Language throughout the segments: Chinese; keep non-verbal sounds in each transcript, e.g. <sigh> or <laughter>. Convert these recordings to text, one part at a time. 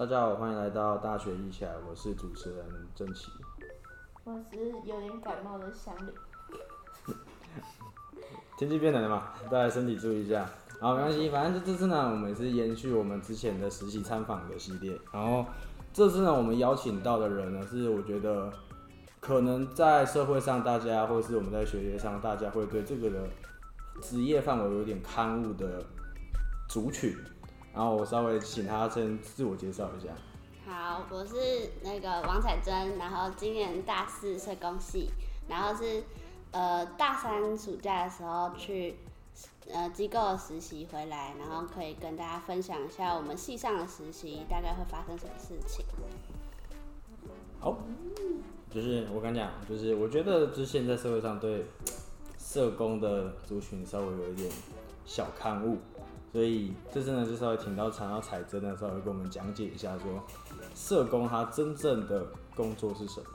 大家好，欢迎来到大学一起来，我是主持人郑奇。我是有点感冒的香菱。<laughs> 天气变冷了嘛，大家身体注意一下。好，没关系，反正这这次呢，我们也是延续我们之前的实习参访的系列。然后这次呢，我们邀请到的人呢，是我觉得可能在社会上大家，或是我们在学业上，大家会对这个的职业范围有点刊物的族群。然后我稍微请他先自我介绍一下。好，我是那个王彩珍，然后今年大四社工系，然后是呃大三暑假的时候去呃机构实习回来，然后可以跟大家分享一下我们系上的实习大概会发生什么事情。好，就是我敢讲，就是我觉得就是现在社会上对社工的族群稍微有一点小看误。所以这次呢，就稍微请到常要彩珍的时候，会跟我们讲解一下，说社工他真正的工作是什么。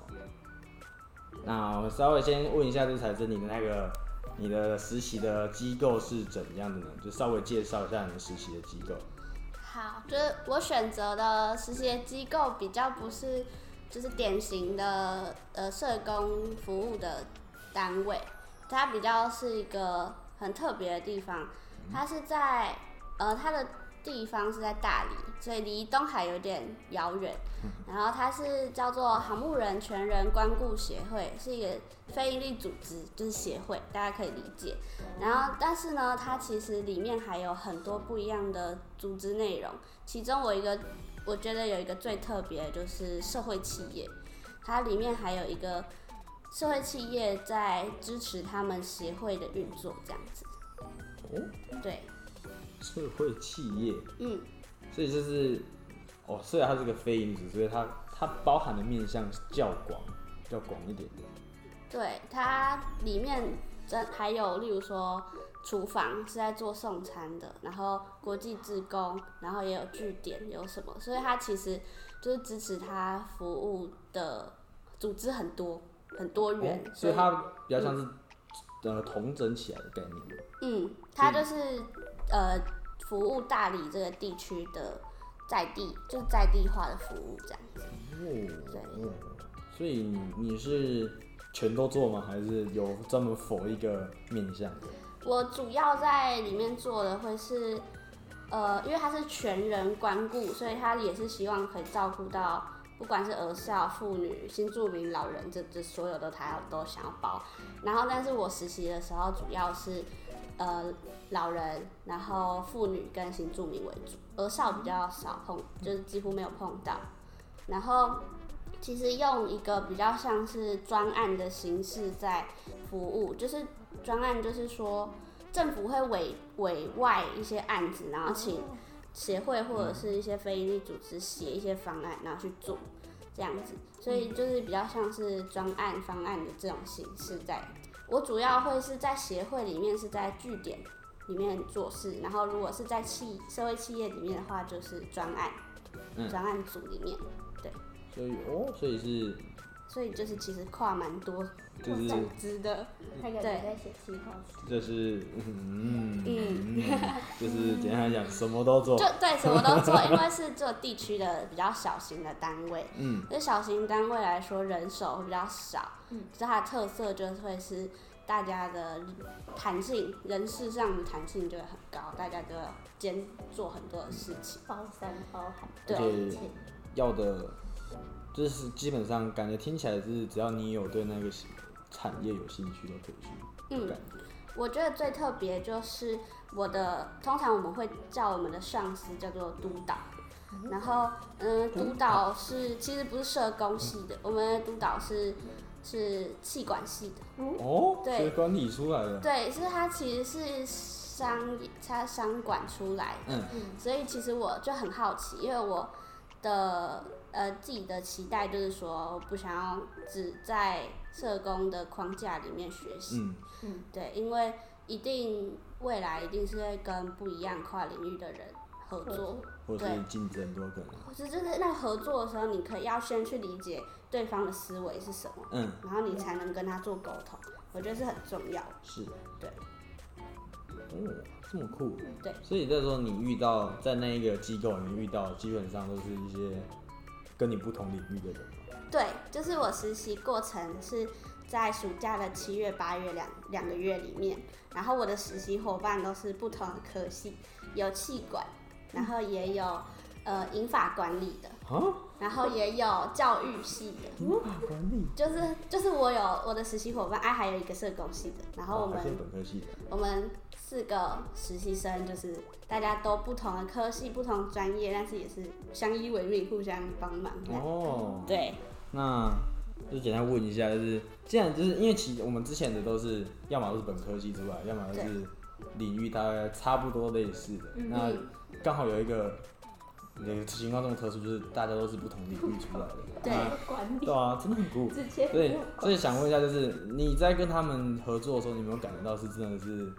那我稍微先问一下，就彩珍，你的那个你的实习的机构是怎样的呢？就稍微介绍一下你的实习的机构。好，就是我选择的实习的机构比较不是就是典型的呃社工服务的单位，它比较是一个很特别的地方。它是在，呃，它的地方是在大理，所以离东海有点遥远。然后它是叫做航木人全人关顾协会，是一个非营利组织，就是协会，大家可以理解。然后，但是呢，它其实里面还有很多不一样的组织内容。其中我一个，我觉得有一个最特别的就是社会企业，它里面还有一个社会企业在支持他们协会的运作，这样子。哦，对，社会企业，嗯，所以就是，哦，虽然它是个非营利，所以它它包含的面向较广，较广一点。对，它里面真还有，例如说厨房是在做送餐的，然后国际职工，然后也有据点，有什么，所以它其实就是支持它服务的组织很多，很多元，所以它比较像是。呃，同整起来的概念。嗯，它就是呃，服务大理这个地区的在地，就是在地化的服务这样子。哦，对。所以你你是全都做吗？还是有专门否一个面向？我主要在里面做的会是，呃，因为它是全人关顾，所以他也是希望可以照顾到。不管是儿少、妇女、新住民、老人，这这所有的他都想要包。然后，但是我实习的时候主要是，呃，老人，然后妇女跟新住民为主，儿少比较少碰，就是几乎没有碰到。然后，其实用一个比较像是专案的形式在服务，就是专案就是说政府会委委外一些案子，然后请。协会或者是一些非营利组织写一些方案，然后去做这样子，所以就是比较像是专案方案的这种形式。在我主要会是在协会里面，是在据点里面做事，然后如果是在企社会企业里面的话，就是专案专案组里面，对。所以哦，所以是。所以就是其实跨蛮多组织的，对，在写计划书。就是嗯嗯，<laughs> 就是简单来讲，什么都做。就对，什么都做，因为是做地区的比较小型的单位。嗯。对小型单位来说，人手会比较少。嗯。所以它的特色就会是大家的弹性，人事上的弹性就会很高，大家都要兼做很多的事情。包山包海。对。要的。就是基本上感觉听起来是只要你有对那个产业有兴趣都可以去。嗯，我觉得最特别就是我的，通常我们会叫我们的上司叫做督导，然后嗯，督导是其实不是社工系的，我们的督导是是气管系的。哦，对，管理出来的。对，是他其实是商他商管出来的。嗯嗯。所以其实我就很好奇，因为我的。呃，自己的期待就是说，不想要只在社工的框架里面学习。嗯嗯，对，因为一定未来一定是会跟不一样跨领域的人合作，或者是竞争多可能。或者就是那合作的时候，你可以要先去理解对方的思维是什么，嗯，然后你才能跟他做沟通。我觉得是很重要。是，对。哦，这么酷。对所以那时候你遇到在那一个机构里面遇到，基本上都是一些跟你不同领域的人吗。对，就是我实习过程是在暑假的七月、八月两两个月里面，然后我的实习伙伴都是不同的科系，有气管，然后也有呃英法管理的，然后也有教育系的。无法管理。就是就是我有我的实习伙伴，哎、还有一个社工系的，然后我们、哦还是本科系的。我们四个实习生就是大家都不同的科系、不同专业，但是也是相依为命，互相帮忙。哦，对，那就简单问一下，就是既然就是因为其我们之前的都是要么都是本科系出来，要么就是领域大概差不多类似的。嗯那刚好有一个那个情况这么特殊，就是大家都是不同领域出来的。<laughs> 对那管理对啊，真的很酷。对，所以想问一下，就是你在跟他们合作的时候，你有没有感觉到是真的是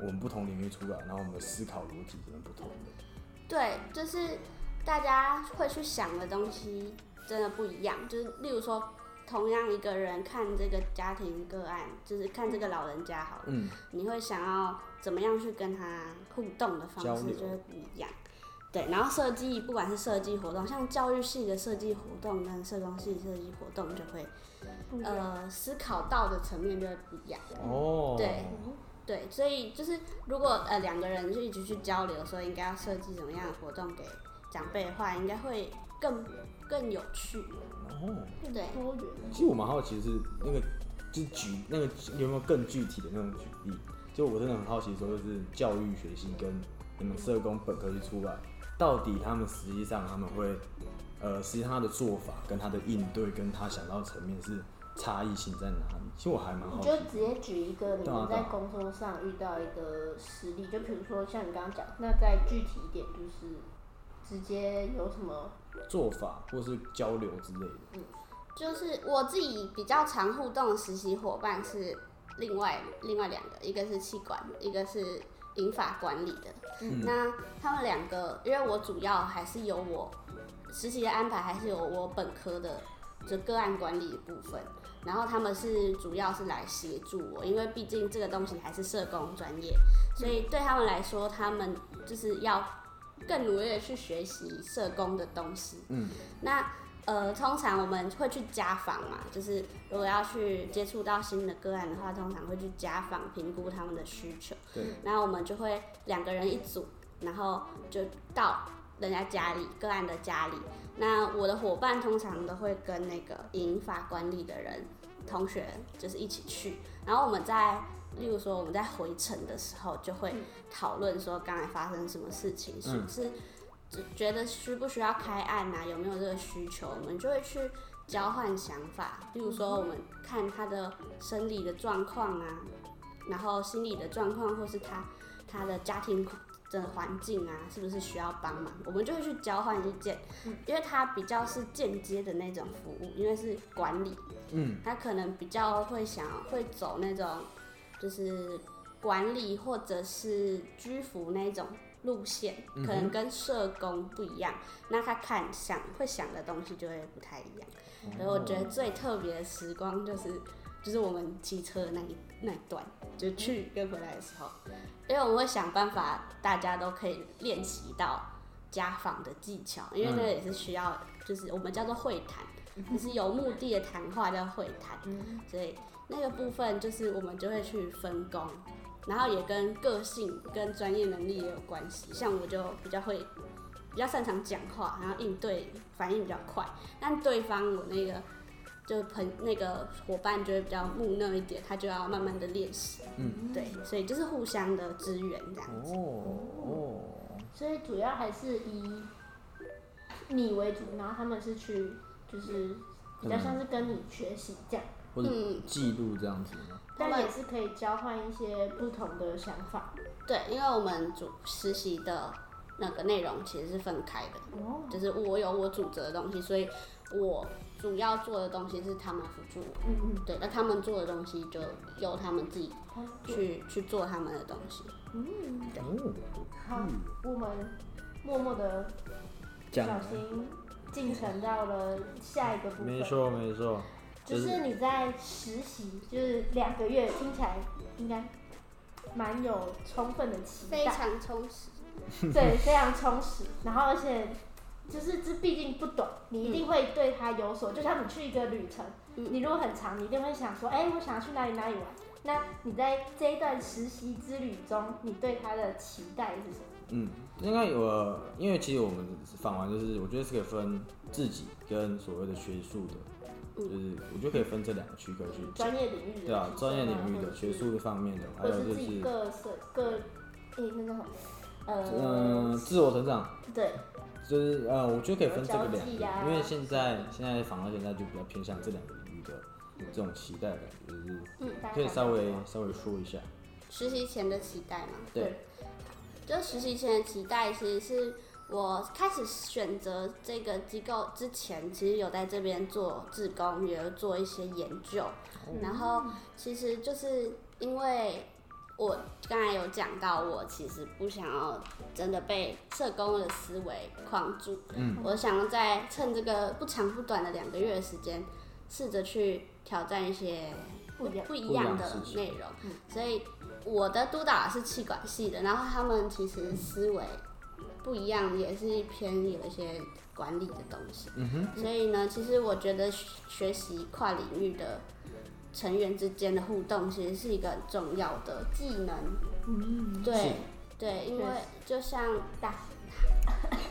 我们不同领域出来，然后我们的思考逻辑真的不同的？对，就是大家会去想的东西真的不一样。就是例如说，同样一个人看这个家庭个案，就是看这个老人家好了，嗯，你会想要怎么样去跟他互动的方式就会不一样。对，然后设计不管是设计活动，像教育系的设计活动跟社工系设计活动，就会呃思考到的层面就会不一样。哦，对对，所以就是如果呃两个人就一直去交流，说应该要设计怎么样的活动给长辈的话，应该会更更有趣。哦，对多元其实我蛮好奇的是那个，就是举那个有没有更具体的那种举例？就我真的很好奇，说就是教育学系跟你们社工本科系出来，到底他们实际上他们会，呃，实际上他的做法跟他的应对跟他想到的层面是差异性在哪里？其实我还蛮好。你就直接举一个你们在工作上遇到一个实例，就比如说像你刚刚讲，那再具体一点，就是直接有什么做法或是交流之类的。嗯就是我自己比较常互动的实习伙伴是另外另外两个，一个是气管，一个是银法管理的。嗯那他们两个，因为我主要还是有我实习的安排，还是有我本科的就个案管理的部分。然后他们是主要是来协助我，因为毕竟这个东西还是社工专业，所以对他们来说，他们就是要更努力的去学习社工的东西。嗯，那呃，通常我们会去家访嘛，就是如果要去接触到新的个案的话，通常会去家访评估他们的需求。对，然后我们就会两个人一组，然后就到人家家里个案的家里。那我的伙伴通常都会跟那个银法管理的人同学就是一起去，然后我们在。例如说，我们在回程的时候就会讨论说刚才发生什么事情，是不是只觉得需不需要开案啊，有没有这个需求，我们就会去交换想法。例如说，我们看他的生理的状况啊，然后心理的状况，或是他他的家庭的环境啊，是不是需要帮忙，我们就会去交换意见。因为他比较是间接的那种服务，因为是管理，嗯，他可能比较会想会走那种就是管理或者是居服那种路线，可能跟社工不一样。那他看想会想的东西就会不太一样。所以我觉得最特别的时光就是就是我们骑车的那一那一段，就去跟回来的时候，因为我们会想办法，大家都可以练习到家访的技巧，因为那个也是需要，就是我们叫做会谈，就是有目的的谈话叫会谈，所以那个部分就是我们就会去分工。然后也跟个性跟专业能力也有关系，像我就比较会，比较擅长讲话，然后应对反应比较快，但对方我那个就朋那个伙伴就会比较木讷一点，他就要慢慢的练习，嗯，对，所以就是互相的支援这样。子。哦哦，所以主要还是以你为主，然后他们是去就是比较像是跟你学习这样，或者嗯记录这样子吗？他们但也是可以交换一些不同的想法。对，因为我们主实习的那个内容其实是分开的，哦，就是我有我主责的东西，所以我主要做的东西是他们辅助我。嗯嗯，对，那他们做的东西就由他们自己好去去做他们的东西。嗯，哦，好，我们默默的讲小心进程到了下一个部分。没错没错，就是你在实习，就是两个月，听起来应该蛮有充分的期待非，常充实。对，非常充实。然后而且就是这毕竟不短，你一定会对它有所，就像你去一个旅程，嗯你如果很长，你一定会想说，哎、我想要去哪里哪里玩。那你在这一段实习之旅中，你对它的期待是什么？嗯，应该有，呃因为其实我们访完就是，我觉得是可以分自己跟所谓的学术的，嗯就是我觉得可以分这两个区块去，专业领域的，对啊，专业领域的、学术方面的，还有就是各社各，诶、那叫什么？呃，嗯、自我成长，对，就是呃，我觉得可以分这个两个，啊因为现在现在反而现在就比较偏向这两个领域的这种期待感，就是嗯，可以稍微稍微说一下，实习前的期待嘛，对，就实习前的期待，其实是我开始选择这个机构之前，其实有在这边做志工，也有做一些研究，然后其实就是因为我刚才有讲到，我其实不想要真的被社工的思维框住，嗯，我想要在趁这个不长不短的两个月的时间，试着去挑战一些不一样不一样的内容，所以我的督导是气管系的，然后他们其实思维不一样，也是偏有一些管理的东西。嗯哼，所以呢，其实我觉得学学习跨领域的成员之间的互动，其实是一个很重要的技能。嗯，对对，因为就像大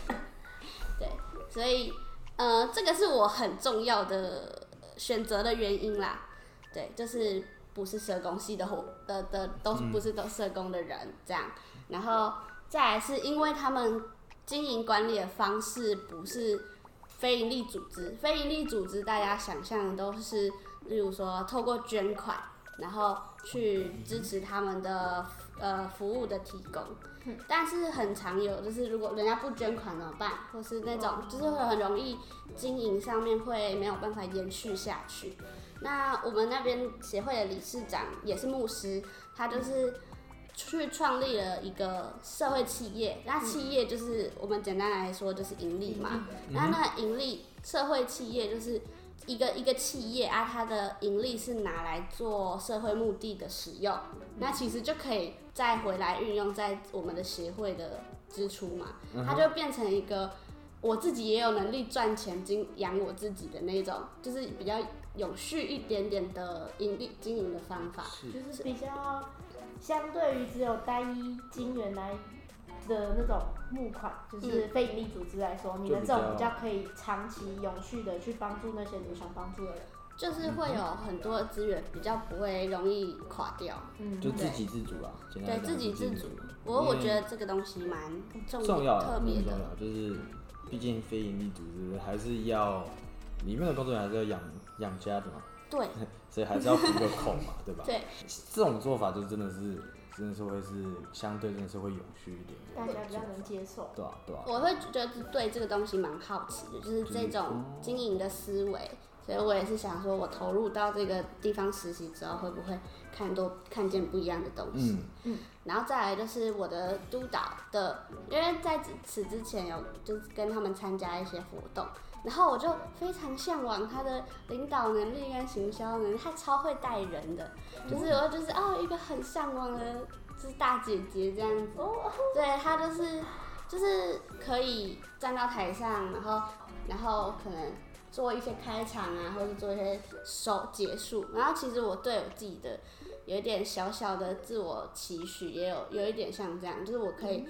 <laughs> 对，所以呃，这个是我很重要的选择的原因啦。对，就是不是社工系的伙的的都是不是都社工的人这样，然后再来是因为他们经营管理的方式不是非营利组织，非营利组织大家想象的都是，例如说透过捐款，然后去支持他们的呃服务的提供。但是很常有，就是如果人家不捐款怎么办？或是那种就是会很容易经营上面会没有办法延续下去。那我们那边协会的理事长也是牧师，他就是去创立了一个社会企业。那企业就是我们简单来说就是盈利嘛。那那个盈利社会企业就是一个一个企业啊，它的盈利是拿来做社会目的的使用，那其实就可以再回来运用在我们的协会的支出嘛，它就变成一个我自己也有能力赚钱经养我自己的那种，就是比较有序一点点的盈利经营的方法。就是比较相对于只有单一金元来的那种募款，就是非营利组织来说，你们这种比较可以长期永续的去帮助那些你想帮助的人。就是会有很多的资源，比较不会容易垮掉。嗯，就自给自足啦，简单对自给自足。我我觉得这个东西蛮重重要的，特别的。很重要，就是毕竟非营利组织还是要里面的工作人员还是要养养家的嘛，对 <laughs> 所以还是要补个口嘛，对吧？对，这种做法就真的是真的是会是相对真的是会永续一点大，家比较能接受。对啊对啊，我会觉得对这个东西蛮好奇的，就是这种经营的思维，所以我也是想说，我投入到这个地方实习之后，会不会看多看见不一样的东西？嗯然后再来就是我的督导的，因为在此此之前有就是跟他们参加一些活动，然后我就非常向往他的领导能力跟行销能力，他超会带人的，就是我就是哦一个很向往的，就是大姐姐这样子，对他就是就是可以站到台上，然后然后可能做一些开场啊，或者做一些收结束，然后其实我对我自己的。有一点小小的自我期许，也有有一点像这样，就是我可以、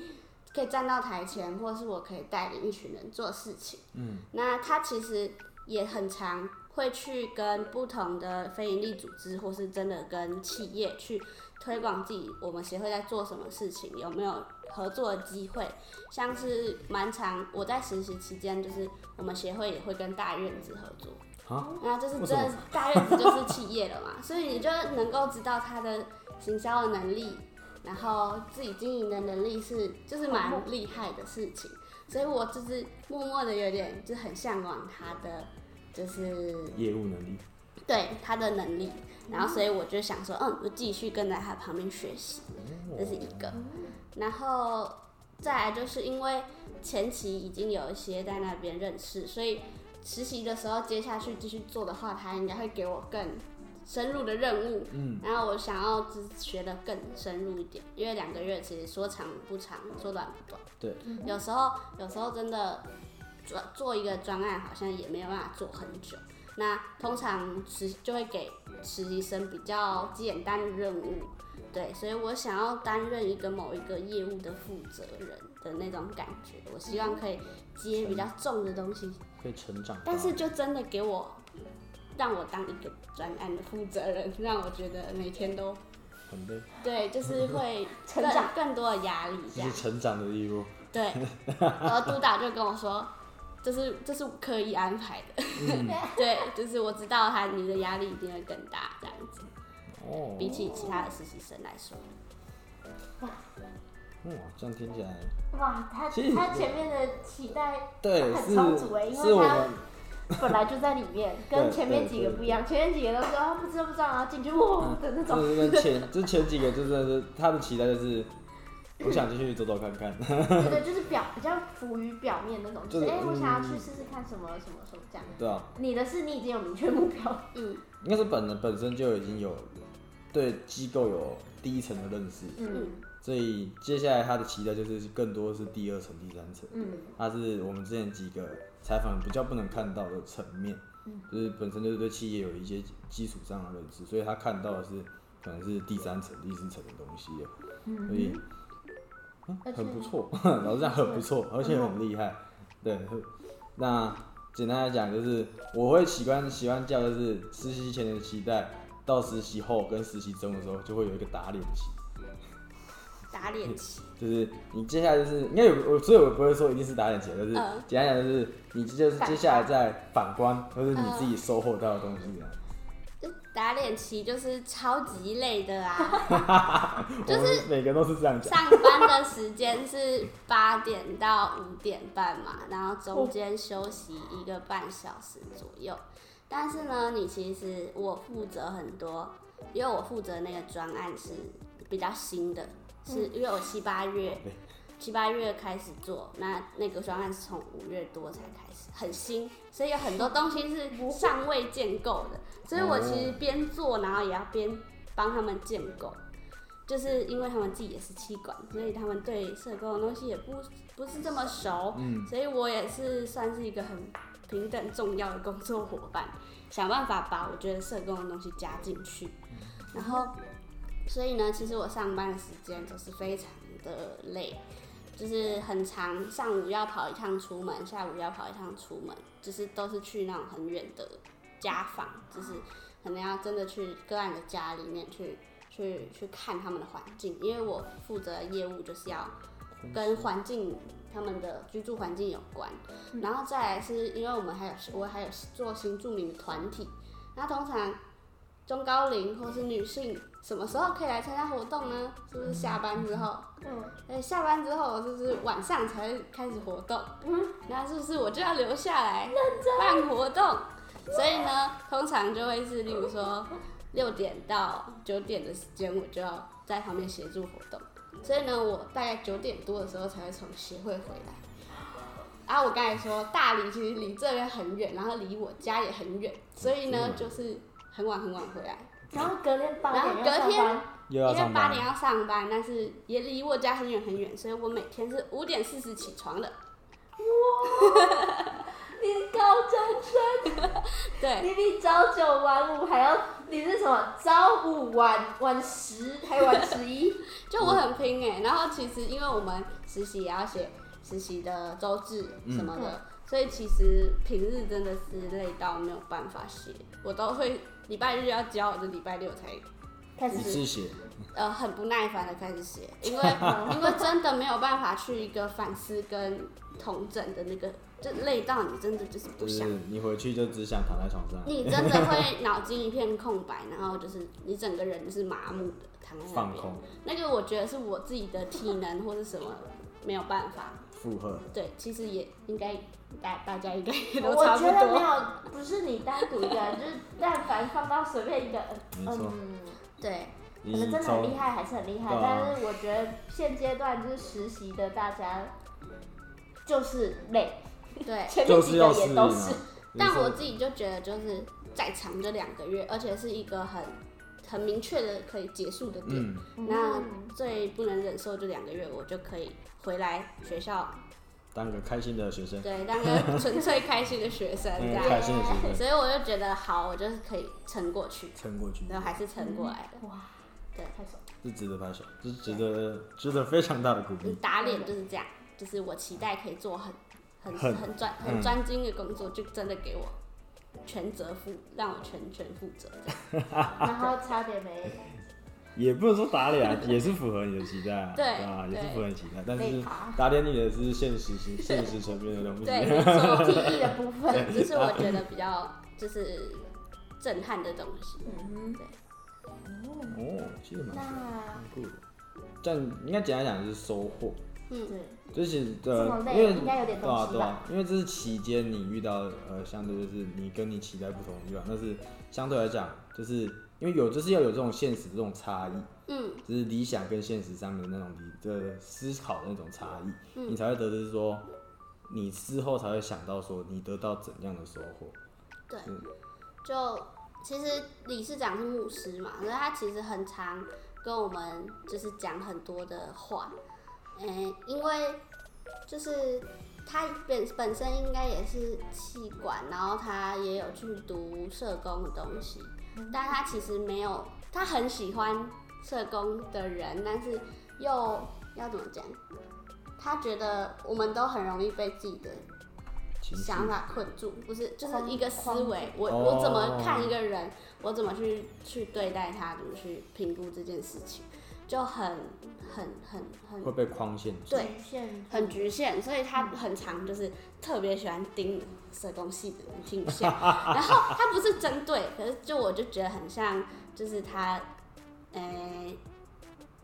可以站到台前，或是我可以带领一群人做事情。嗯，那他其实也很常会去跟不同的非营利组织，或是真的跟企业去推广自己我们协会在做什么事情，有没有合作的机会。像是蛮常我在实习期间，就是我们协会也会跟大院子合作。啊，那就是真的大院子就是企业了嘛，所以你就能够知道他的行销的能力，然后自己经营的能力是就是蛮厉害的事情，所以我就是默默的有点就很向往他的就是业务能力，对他的能力，然后所以我就想说，嗯，我继续跟在他旁边学习，这是一个，然后再来就是因为前期已经有一些在那边认识，所以实习的时候接下去继续做的话，他应该会给我更深入的任务，嗯，然后我想要只学的更深入一点，因为两个月其实说长不长，说短不短。对，有时候有时候真的做做一个专案，好像也没有办法做很久。那通常实就会给实习生比较简单的任务，对，所以我想要担任一个某一个业务的负责人的那种感觉，我希望可以接比较重的东西，可以成长。但是就真的给我让我当一个专案的负责人，让我觉得每天都很累，对，就是会 <laughs> 成长更更多的压力这样是。成长的义务。对，然后督导就跟我说，这是这是刻意安排的，嗯，<laughs> 对，就是我知道他你的压力一定会更大这样子，哦，比起其他的实习生来说，哇，这样听起来，哇，他其实他前面的期待对，很是充足哎，因是我为他们 <laughs> 本来就在里面，跟前面几个不一样，前面几个都说啊不知道不知道，然后进去哇的那种，就是跟前，<laughs> 就是前几个，就真的是他的期待就是，我想进去走走看看。对对，就是表比较浮于表面那种，就就是是哎我想要去嗯试试看什么什么什么这样。对啊，你的是你已经有明确目标，嗯，应该是本人本身就已经有对机构有第一层的认识，嗯所以接下来他的期待就是更多是第二层、第三层。嗯他是我们之前几个采访比较不能看到的层面，嗯就是本身就是对企业有一些基础上的认知，所以他看到的是可能是第三层、第四层的东西了，所以、嗯很不错，<laughs> 老实讲很不错，而且很厉害。对，那简单来讲就是我会习惯喜欢叫就是实习前的期待，到实习后跟实习中的时候就会有一个打脸期。打脸期，就是你接下来就是应该有我，所以我不会说一定是打脸期，就是嗯简单讲就是你就是接下来再反观，或是你自己收获到的东西啊。就打脸期就是超级累的啊，<laughs> 就是每个都是这样讲。上班的时间是八点到五点半嘛，然后中间休息一个半小时左右。但是呢，你其实我负责很多，因为我负责那个专案是比较新的，是因为我七八月对七八月开始做，那那个专案是从五月多才开始，很新，所以有很多东西是尚未建构的，所以我其实边做，然后也要边帮他们建构。就是因为他们自己也是气管，所以他们对社工的东西也不不是这么熟，嗯，所以我也是算是一个很平等重要的工作伙伴，想办法把我觉得社工的东西加进去，然后所以呢，其实我上班的时间都是非常的累，就是很长，上午要跑一趟出门，下午要跑一趟出门，就是都是去那种很远的家访，就是可能要真的去个案的家里面去去去看他们的环境，因为我负责的业务就是要跟环境他们的居住环境有关，然后再来是因为我们还有我还有做新住民的团体，那通常中高龄或是女性什么时候可以来参加活动呢？是不是下班之后？嗯哎，下班之后就是晚上才会开始活动，嗯那是不是我就要留下来办活动？所以呢，通常就会是例如说六点到九点的时间，我就要在旁边协助活动。所以呢，我大概九点多的时候才会从协会回来。啊，我刚才说大理其实离这边很远，然后离我家也很远，所以呢，就是很晚很晚回来。然后隔天八然后点隔天要上班，又要因为上班，八点要上班，但是也离我家很远很远，所以我每天是五点四十起床的。哇你高中生，<laughs> 对，你比朝九晚五还要，你是什么？朝五晚晚十，还晚十一？<laughs> 就我很拼哎、然后其实因为我们实习也要写实习的周志什么的，所以其实平日真的是累到没有办法写，我都会礼拜日要交，我就礼拜六才开始写，呃很不耐烦的开始写，因为 <laughs> 因为真的没有办法去一个反思跟统整的那个，就累到你真的就是不就是想。你回去就只想躺在床上你真的会脑筋一片空白，然后就是你整个人就是麻木的躺在那边。放空那个我觉得是我自己的体能或是什么没有办法。负荷。对，其实也应该大大家应该也都我差不觉得没。有，不是你单独一个人，就是但凡放到随便一个，嗯，对，可可能真的很厉害，还是很厉害。啊但是我觉得现阶段就是实习的大家就是累，对，<laughs> 前面几个也都是。。但我自己就觉得就是再长就两个月，而且是一个很很明确的可以结束的点。嗯，那嗯最不能忍受就两个月，我就可以回来学校，当个开心的学生，对，当个纯粹开心的学生 <laughs> 这嗯，样。开心的学生，<laughs> 所以我就觉得好，我就是可以撑过去，撑过去，然后还是撑过来的。哇，对。太爽了，是值得拍手，这是值得值得非常大的鼓励。打脸就是这样，就是我期待可以做很很很很专嗯。很专精的工作，就真的给我全责负，让我全权负责这样。<laughs> 然后差点没也不能说打脸啊，也是符合你的期待啊，对啊，也是符合你期待，但是，打脸你的是现实性、现实层面的东西。对，没错，记忆的部分，这是我觉得比较就是震撼的东西。嗯对哦，其实蛮酷的。这样应该简单讲就是收获，嗯，对，就是呃，因为应该有点对啊东西吧？对啊，因为这是期间你遇到呃，相对就是你跟你期待不同的地方，但是相对来讲，就是因为有就是要有这种现实这种差异，嗯。就是理想跟现实上面的那种理的思考的那种差异，嗯。你才会得知说，你之后才会想到说你得到怎样的收获。对，就其实理事长是牧师嘛，所以他其实很常跟我们就是讲很多的话，嗯、因为就是他本本身应该也是气管，然后他也有去读社工的东西，但他其实没有，他很喜欢社工的人，但是又要怎么讲？他觉得我们都很容易被自己的想法困住，不是，就是一个思维。我哦我怎么看一个人，我怎么去去对待他，怎么去评估这件事情，就很很很很会被框限住。对。很局限，所以他很常就是特别喜欢盯社工系的人听下，<laughs> 然后他不是针对，可是就我就觉得很像，就是他，诶、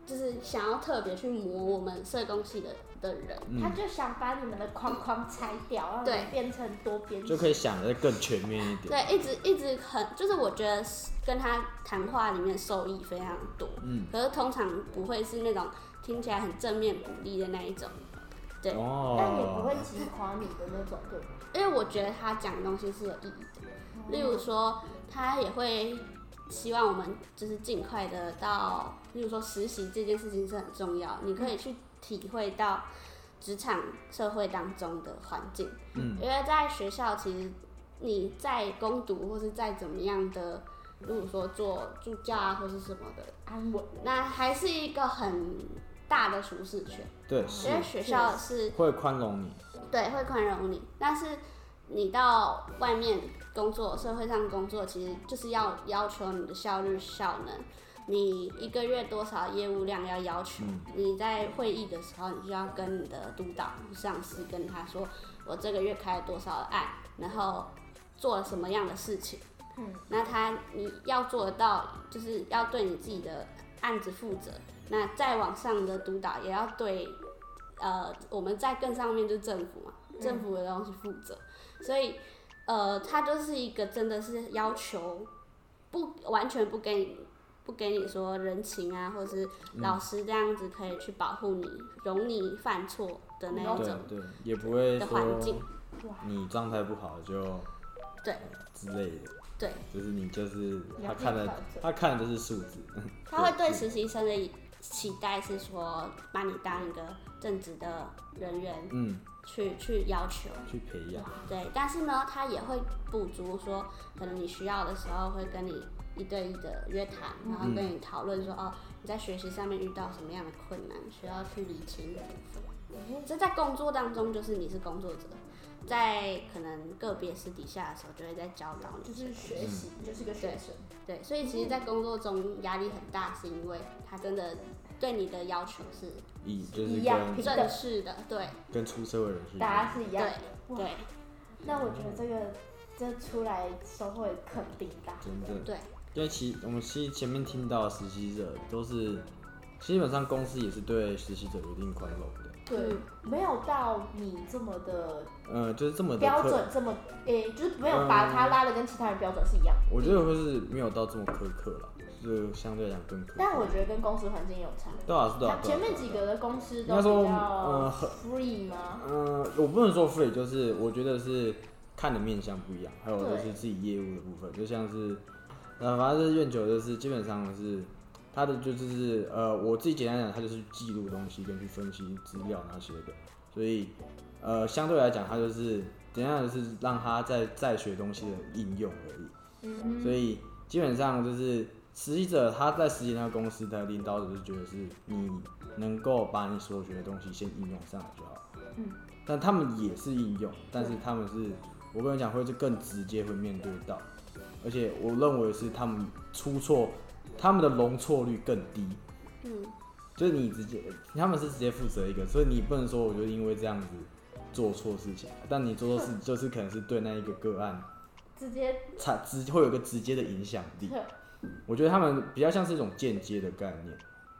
就是想要特别去磨我们社工系的的人，他就想把你们的框框拆掉，让你对们变成多边形。就可以想的更全面一点。对，一直一直很，就是我觉得跟他谈话里面受益非常多，嗯，可是通常不会是那种听起来很正面鼓励的那一种，对。哦，但也不会击垮你的那种，对吧？因为我觉得他讲的东西是有意义的。例如说，他也会希望我们就是尽快的到，例如说实习这件事情是很重要，你可以去体会到职场社会当中的环境。嗯，因为在学校其实你在攻读或是再怎么样的，如果说做助教啊或是什么的，安稳，那还是一个很大的舒适圈，对，因为学校是会宽容你。对，会宽容你，但是你到外面工作，社会上工作，其实就是要要求你的效率、效能。你一个月多少业务量要要求？嗯你在会议的时候，你就要跟你的督导、上司跟他说，我这个月开了多少案，然后做了什么样的事情。嗯，那他你要做得到，就是要对你自己的案子负责。那再往上的督导也要对，呃，我们在更上面就是政府嘛，政府的东西负责。所以，呃，他就是一个真的是要求不完全不给你不给你说人情啊，或者是老师这样子可以去保护你，容你犯错的那种对，也不会的环境。说。你状态不好就对。之类的，对，就是你就是他看的他看的就是数字，他会对 <laughs> 实习生的期待是说，把你当一个正职的人员嗯。去去要求。去培养，对，但是呢，他也会补足说，可能你需要的时候会跟你一对一的约谈，然后跟你讨论说，哦，你在学习上面遇到什么样的困难，需要去理清的部分。这在工作当中就是你是工作者，在可能个别私底下的时候就会在教导你。就是学习，就是个学生，对，所以其实，在工作中压力很大，是因为他真的对你的要求是一就是一样跟平正式的，对。跟出社会人士大家是一样。的。对。那我觉得这个这出来收获也肯定大。真的，对，因为其我们其实前面听到的实习者都是，基本上公司也是对实习者有一定宽容的，对嗯，没有到你这么的呃，就是这么的标准，这么诶、就是没有把他拉的跟其他人标准是一样。我觉得会是没有到这么苛刻了，就是相对来讲更苛刻。但我觉得跟公司环境有差。对啊，是的啊他，前面几个的公司都比较 free 吗？嗯、我不能说 free，就是我觉得是看的面向不一样，还有就是自己业务的部分，就像是呃，反正是愿酒就是基本上是他的就是呃，我自己简单讲，他就是记录东西跟去分析资料那些的，所以呃，相对来讲，他就是简单的是让他在在学东西的应用而已。嗯所以基本上就是实习者他在实习那个公司的领导者就觉得是你能够把你所学的东西先应用上来就好。嗯。但他们也是应用，但是他们是，我跟你讲，会是更直接会面对到，而且我认为是他们出错，他们的容错率更低。嗯，就是你直接，他们是直接负责一个，所以你不能说我就因为这样子做错事情，但你做错事 <laughs> 就是可能是对那一个个案直接产直会有一个直接的影响力。我觉得他们比较像是一种间接的概念，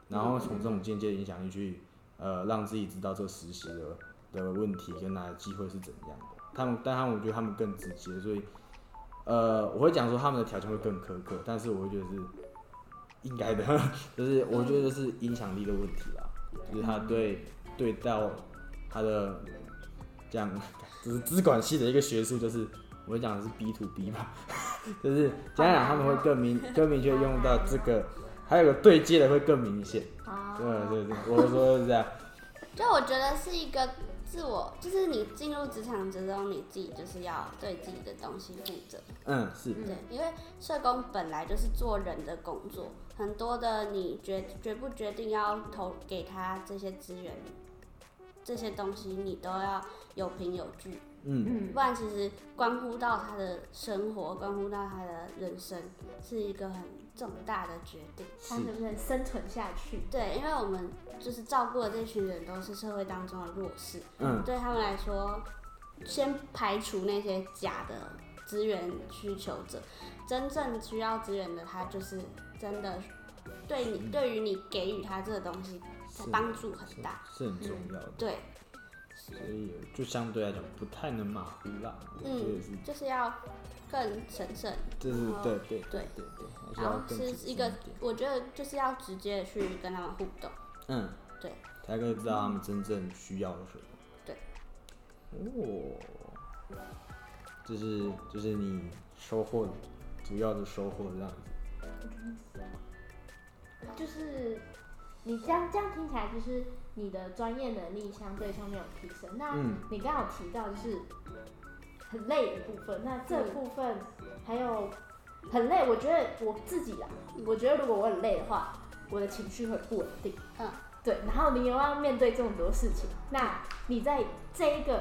然后从这种间接的影响力去呃让自己知道这实习的的问题跟拿的机会是怎样的。他们，但他们我觉得他们更直接，所以呃我会讲说他们的条件会更苛刻，但是我会觉得是应该的，<laughs> 就是我觉得是影响力的问题啦，就是他对对到他的这样，就是资管系的一个学术，就是我会讲的是 B to B 嘛，<laughs> 就是简单讲他们会更明 <laughs> 更明确用到这个，还有个对接的会更明显，啊，对对对，我说的是这样，就我觉得是一个自我，就是你进入职场之中，你自己就是要对自己的东西负责。嗯是，对，因为社工本来就是做人的工作，很多的你决决不决定要投给他这些资源，这些东西你都要有凭有据，嗯。嗯。不然其实关乎到他的生活，关乎到他的人生，是一个很重大的决定。他能不能生存下去？对，因为我们就是照顾的这群人都是社会当中的弱势，嗯对他们来说，先排除那些假的资源需求者，真正需要资源的，他就是真的对你对于你给予他这个东西是帮助很大。是很重要的，对，所以就相对来讲不太能马虎啦，我觉得是，就是要更神圣，就是对对对对。对，然后是一个，我觉得就是要直接去跟他们互动。嗯，对，才可以知道他们真正需要的什么。对，哦，就是就是你收获主要的收获这样子。就是你这样这样听起来，就是你的专业能力相对上面有提升。那嗯。你刚刚有提到就是很累的部分，那这部分还有很累，我觉得我自己啊，我觉得如果我很累的话，我的情绪会不稳定。嗯，对，然后你又要面对这么多事情，那你在这一个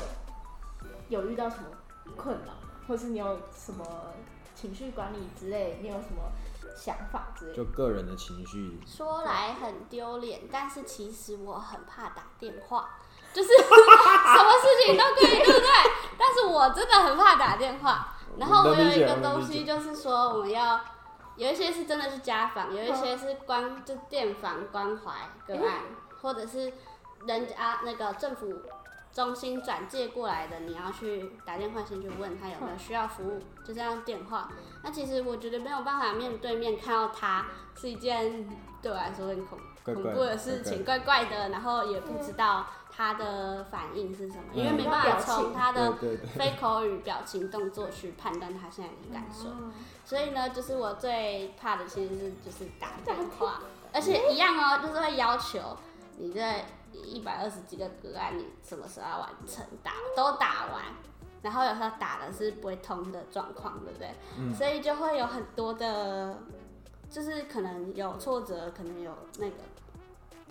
有遇到什么困扰，或是你有什么情绪管理之类，你有什么想法之类的？就个人的情绪，说来很丢脸，但是其实我很怕打电话，就是什么事情都可以，对不对？但是我真的很怕打电话。然后我有一个东西就是说，我们要有一些是真的是家访，有一些是关就电访关怀个案，或者是人家那个政府中心转介过来的，你要去打电话先去问他有没有需要服务，就这样电话。那其实我觉得没有办法面对面看到他，是一件对我来说很恐恐怖的事情，怪怪的，然后也不知道他的反应是什么，因为嗯没办法从他的非口语表情动作去判断他现在的感受。所以呢，就是我最怕的其实是就是打电话，而且一样哦，就是会要求你这一百二十几个个案，你什么时候要完成打，都打完。然后有时候打的是不会通的状况，对不对？嗯所以就会有很多的，就是可能有挫折，可能有那个，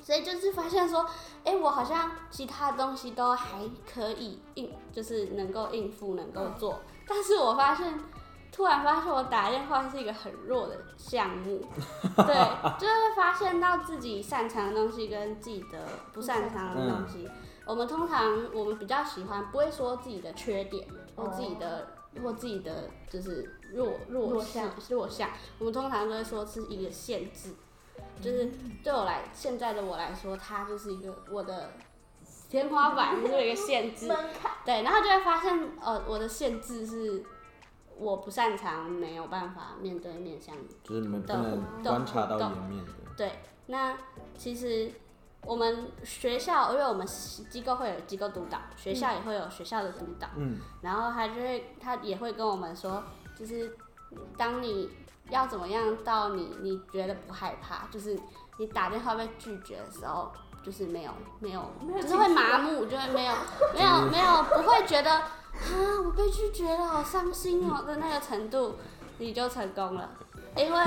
所以就是发现说，哎、我好像其他东西都还可以应，就是能够应付，能够做，但是我发现。突然发现我打电话是一个很弱的项目，<laughs> 对，就是会发现到自己擅长的东西跟自己的不擅长的东西。我们通常我们比较喜欢不会说自己的缺点或自己的、或自己的就是弱弱项。弱项，我们通常都会说是一个限制，就是对我来现在的我来说，它就是一个我的天花板，就是一个限制。<laughs> 对，然后就会发现，呃，我的限制是我不擅长，没有办法面对面相就是你们不的能观察到颜面的，对，那其实我们学校，因为我们机构会有机构督导，学校也会有学校的督导，嗯，然后他就会他也会跟我们说，就是当你要怎么样到你你觉得不害怕，就是你打电话被拒绝的时候，就是没有没有，就是会麻木，就会没有没有没有不会觉得啊我被拒绝了，好伤心哦的那个程度，你就成功了。因为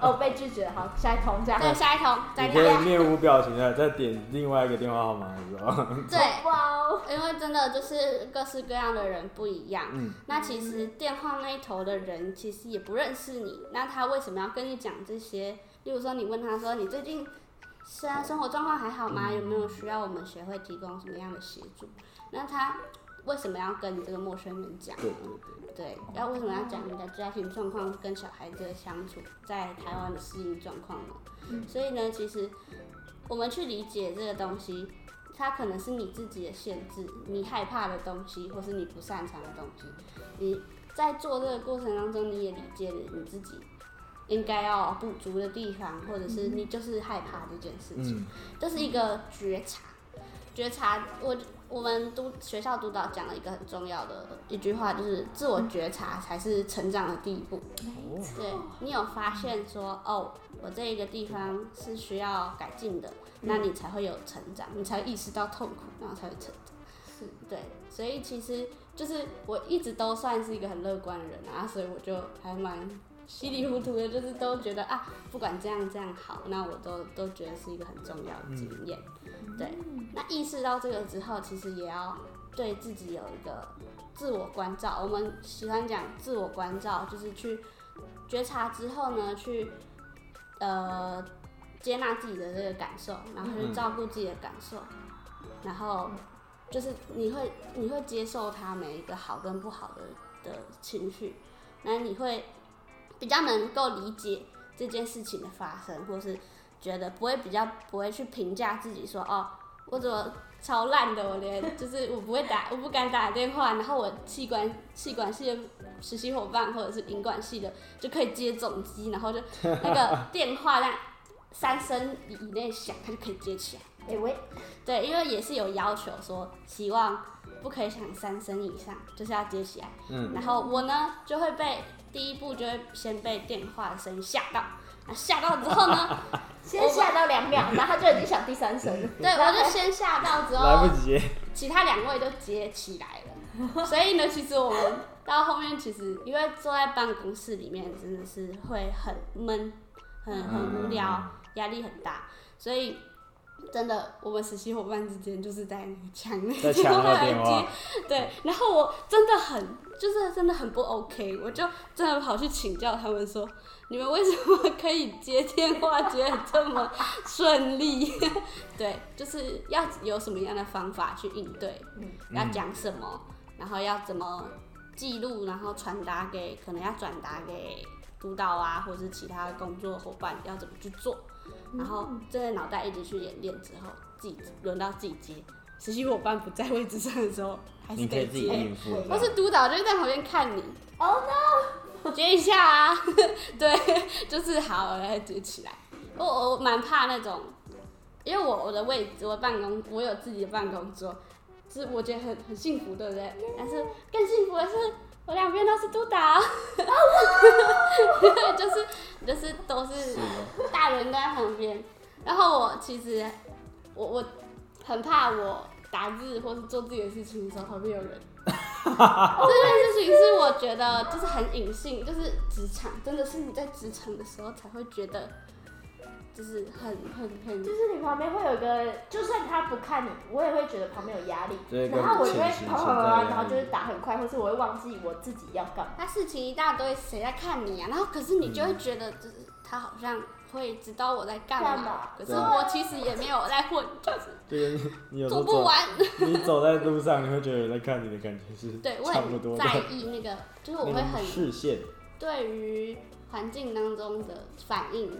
哦被拒绝，好，下一通这样。对下一通再你可打。以面无表情的再点另外一个电话号码的时候，对，<laughs> 哇哦，因为真的就是各式各样的人不一样。嗯，那其实电话那一头的人其实也不认识你，那他为什么要跟你讲这些？例如说，你问他说：“你最近是啊，生活状况还好吗？有没有需要我们学会提供什么样的协助？”那他为什么要跟你这个陌生人讲？对对对，对，要为什么要讲你的家庭状况跟小孩子的相处，在台湾的适应状况呢？所以呢，其实我们去理解这个东西，它可能是你自己的限制，你害怕的东西，或是你不擅长的东西。你在做这个过程当中，你也理解了你自己应该要补足的地方，或者是你就是害怕这件事情。嗯，这是一个觉察，觉察。我我们督学校督导讲了一个很重要的一句话，就是自我觉察才是成长的第一步。对你有发现说，哦，我这一个地方是需要改进的，那你才会有成长，你才意识到痛苦，然后才会成长。是对，所以其实就是我一直都算是一个很乐观的人啊，所以我就还蛮稀里糊涂的，就是都觉得啊，不管这样这样好，那我都都觉得是一个很重要的经验。对，那意识到这个之后，其实也要对自己有一个自我关照。我们喜欢讲自我关照，就是去觉察之后呢，去呃接纳自己的这个感受，然后去照顾自己的感受，然后就是你会你会接受他每一个好跟不好的的情绪，那你会比较能够理解这件事情的发生，或是觉得不会比较不会去评价自己说哦，我怎么超烂的，我连就是我不会打，我不敢打电话，然后我气管气管系的实习伙伴或者是营管系的就可以接总机，然后就那个电话在三声以内响，它就可以接起来。哎喂，对，因为也是有要求说，希望不可以响三声以上，就是要接起来。嗯，然后我呢就会被第一步就会先被电话的声音吓到，啊吓到之后呢，<laughs> 先吓到两秒，然后他就已经响第三声了。对我就先吓到之后来不，及，其他两位就接起来了。所以呢，其实我们到后面其实因为坐在办公室里面真的是会很闷，很很无聊，压力很大，所以。真的，我们实习伙伴之间就是在抢那在 <laughs> 抢那个来电话接，对。然后我真的很，就是真的很不 OK，我就真的跑去请教他们说，你们为什么可以接电话接得这么顺利？<laughs> 对，就是要有什么样的方法去应对，嗯要讲什么，然后要怎么记录，然后传达给可能要转达给督导啊，或者是其他的工作伙伴要怎么去做，然后真的脑袋一直去演练之后，自己轮到自己接。实习伙伴不在位置上的时候，还是你可以自己得接。应付。或是督导就是在旁边看你，Oh no，接一下啊，<laughs> 对，就是好，我来接起来。我我蛮怕那种，因为我我的位置，我办公，我有自己的办公桌，是我觉得很很幸福，对不对？但是更幸福的是，我两边都是督导，<laughs> 就是就是都是大人在旁边，然后我其实我我很怕我打字或是做自己的事情的时候旁边有人。这件事情是我觉得就是很隐性，就是职场，真的是你在职场的时候才会觉得，就是很很很就是你旁边会有一个，就算他不看你，我也会觉得旁边有压力，然后我就会潜行跑跑跑跑，潜在压力然后就是打很快，或是我会忘记我自己要干嘛。他事情一大堆，谁在看你啊？然后可是你就会觉得，就是他好像会知道我在干嘛干嘛，可是我其实也没有在混，就是这个你你有时候走，做不完。你走在路上，你会觉得有人在看你的感觉是对，我差不多的很在意那个，就是我会很视线，对于环境当中的反应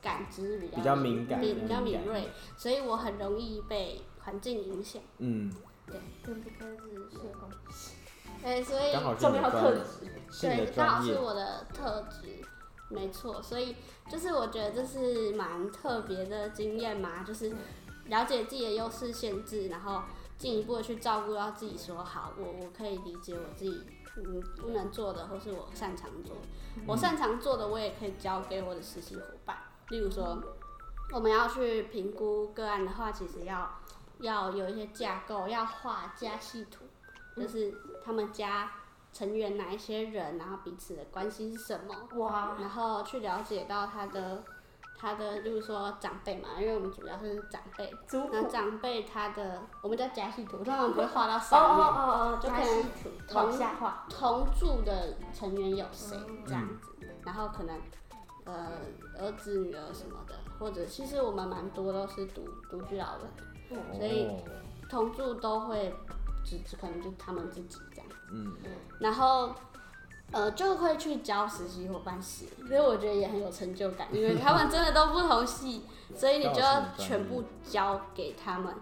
感知比较比较敏感比比较敏锐，所以我很容易被环境影响。嗯，对，跟不愧是社工，对，所以重要特质。对，刚好，是我的特质，没错。所以就是我觉得这是蛮特别的经验嘛，就是了解自己的优势限制，然后进一步的去照顾到自己，说好，我我可以理解我自己嗯不能做的，或是我擅长做，我擅长做的我也可以交给我的实习伙伴。例如说，我们要去评估个案的话，其实要要有一些架构，要画家系图，就是他们家成员哪一些人，然后彼此的关系是什么，哇，然后去了解到他的他的，就是说长辈嘛，因为我们主要是长辈，族谱，那长辈他的我们叫家系图，通常不会画到哦上面，哦哦哦，就可能加系图往下画，同住的成员有谁嗯。这样子，然后可能呃儿子女儿什么的，或者其实我们蛮多都是独独居老人，所以哦同住都会只只可能就他们自己。嗯，然后呃就会去教实习伙伴写，所以我觉得也很有成就感，因为他们真的都不同系，所以你就要全部交给他们，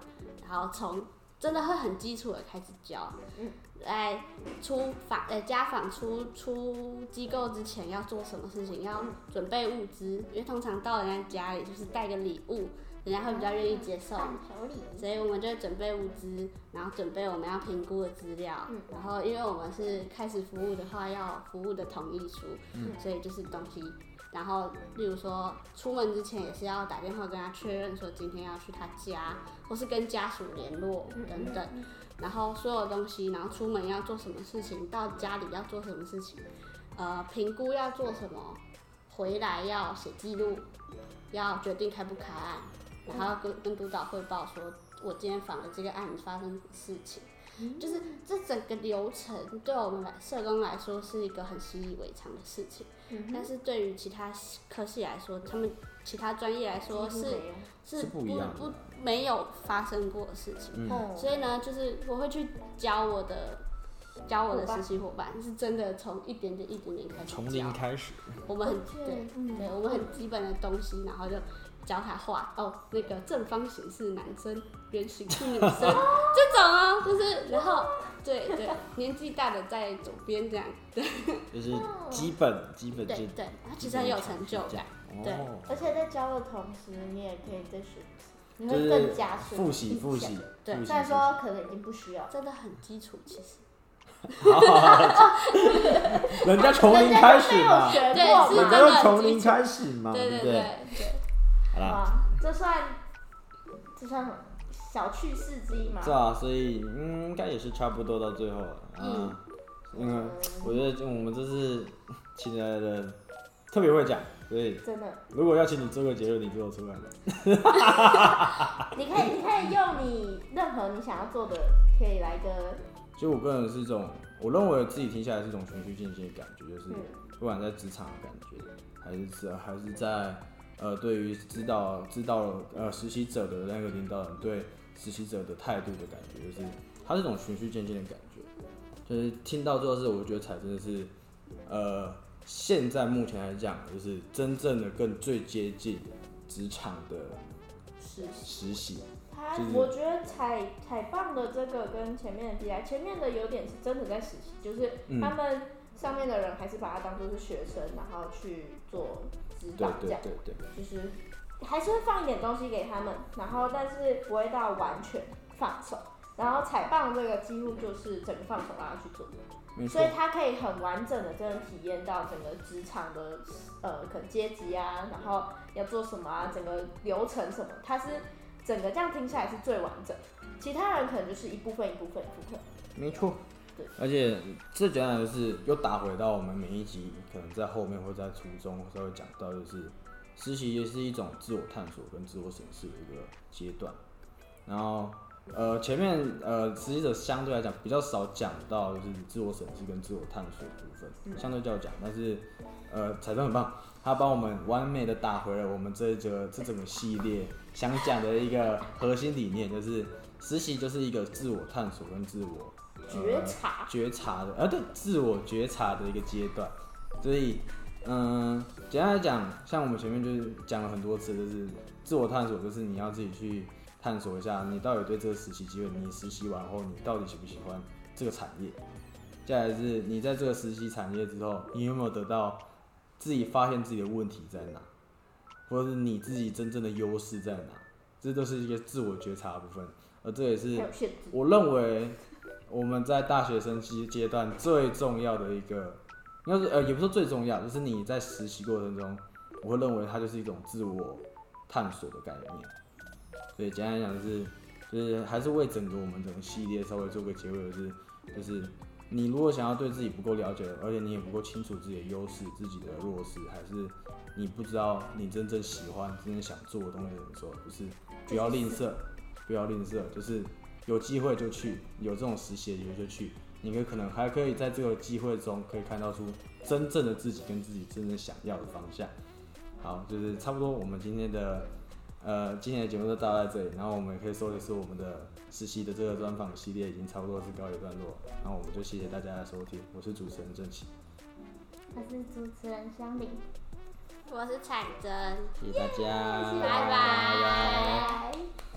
然后从真的会很基础的开始教，来出访呃家访出出机构之前要做什么事情，要准备物资，因为通常到人家家里就是带个礼物，人家会比较愿意接受。所以我们就准备物资，然后准备我们要评估的资料，嗯。然后因为我们是开始服务的话，要服务的同意书，嗯。所以就是东西，然后例如说出门之前也是要打电话跟他确认说今天要去他家，或是跟家属联络嗯等等，然后所有东西，然后出门要做什么事情，到家里要做什么事情，呃，评估要做什么，回来要写记录，要决定开不开案，然后要跟跟督导汇报说，我今天访的这个案子发生什么事情，就是这整个流程对我们来社工来说是一个很习以为常的事情，嗯但是对于其他科系来说，他们其他专业来说是是是不一样的不没有发生过的事情。所以呢，就是我会去教我的教我的实习伙伴，是真的从一点点一点点开始从零。开始，我们很对对，嗯。对我们很基本的东西，然后就教他画。哦，那个正方形是男生，圆形是女生，<laughs> 这种哦，就是然后对对，年纪大的在左边这样，对 <laughs> 就是基本基本对对，他其实很有成就感，对。哦，而且在教的同时，你也可以再学你会更加深复习复习，对。虽然说可能已经不需要，真的很基础，其实 <laughs> 人家从零开始嘛，对人家都从零开始嘛，对对不对？对，好啦，这算这算什么小趣事之一嘛？是啊，所以嗯，应该也是差不多到最后了。嗯嗯，因为我觉得我们这次请来的特别会讲，所以真的，如果要请你做个结论，你做得出来吗？<laughs> 你可以你可以用你任何你想要做的，可以来个就我个人是一种，我认为自己听下来是一种循序渐进的感觉，就是嗯。不管在职场的感觉，还是是还是在呃对于知道知道呃实习者的那个领导人对实习者的态度的感觉，就是它是一种循序渐进的感觉，就是听到最后是我觉得才真的是呃现在目前来讲，就是真正的更最接近职场的是实习，他就是我觉得采采棒的这个跟前面的比前面的有点是真的在实习，就是嗯他们上面的人还是把它当做是学生，然后去做指对对导这样，对对，就是还是会放一点东西给他们，然后但是不会到完全放手。然后采棒这个几乎就是整个放手让他去做，所以，他可以很完整的真的体验到整个职场的呃可能阶级啊，然后要做什么啊，整个流程什么，他是整个这样听起来是最完整。其他人可能就是一部分一部分一部分。没错对。而且最简单的是，又打回到我们每一集可能在后面或在初中稍微讲到，就是实习也是一种自我探索跟自我审视的一个阶段。然后呃前面呃实习者相对来讲比较少讲到就是自我审视跟自我探索的部分，相对较讲，但是呃彩灯很棒，他帮我们完美的打回了我们这个这整个系列想讲的一个核心理念，就是实习就是一个自我探索跟自我觉察，觉察的，呃对，自我觉察的一个阶段。所以，嗯，简单来讲，像我们前面就是讲了很多次，就是自我探索，就是你要自己去探索一下，你到底对这个实习机会，你实习完后，你到底喜不喜欢这个产业？再来是你在这个实习产业之后，你有没有得到自己发现自己的问题在哪，或者是你自己真正的优势在哪？这都是一个自我觉察的部分，而这也是。我认为我们在大学生期阶段最重要的一个，应该是呃，也不是说最重要，就是你在实习过程中，我会认为它就是一种自我探索的概念。所以简单来讲就是，就是还是为整个我们整个系列稍微做个结尾，就是就是你如果想要对自己不够了解，而且你也不够清楚自己的优势、自己的弱势，还是你不知道你真正喜欢、真正想做的东西的时候，就是不要吝啬，不要吝啬，就是有机会就去，有这种实习的机会就去，你可可能还可以在这个机会中可以看到出真正的自己跟自己真正想要的方向。好，就是差不多我们今天的呃今天的节目就到在这里，然后我们也可以说一说我们的实习的这个专访系列已经差不多是告一段落，然后我们就谢谢大家的收听，我是主持人郑奇，我是主持人香菱，我是彩珍。谢谢大家，拜拜拜拜拜。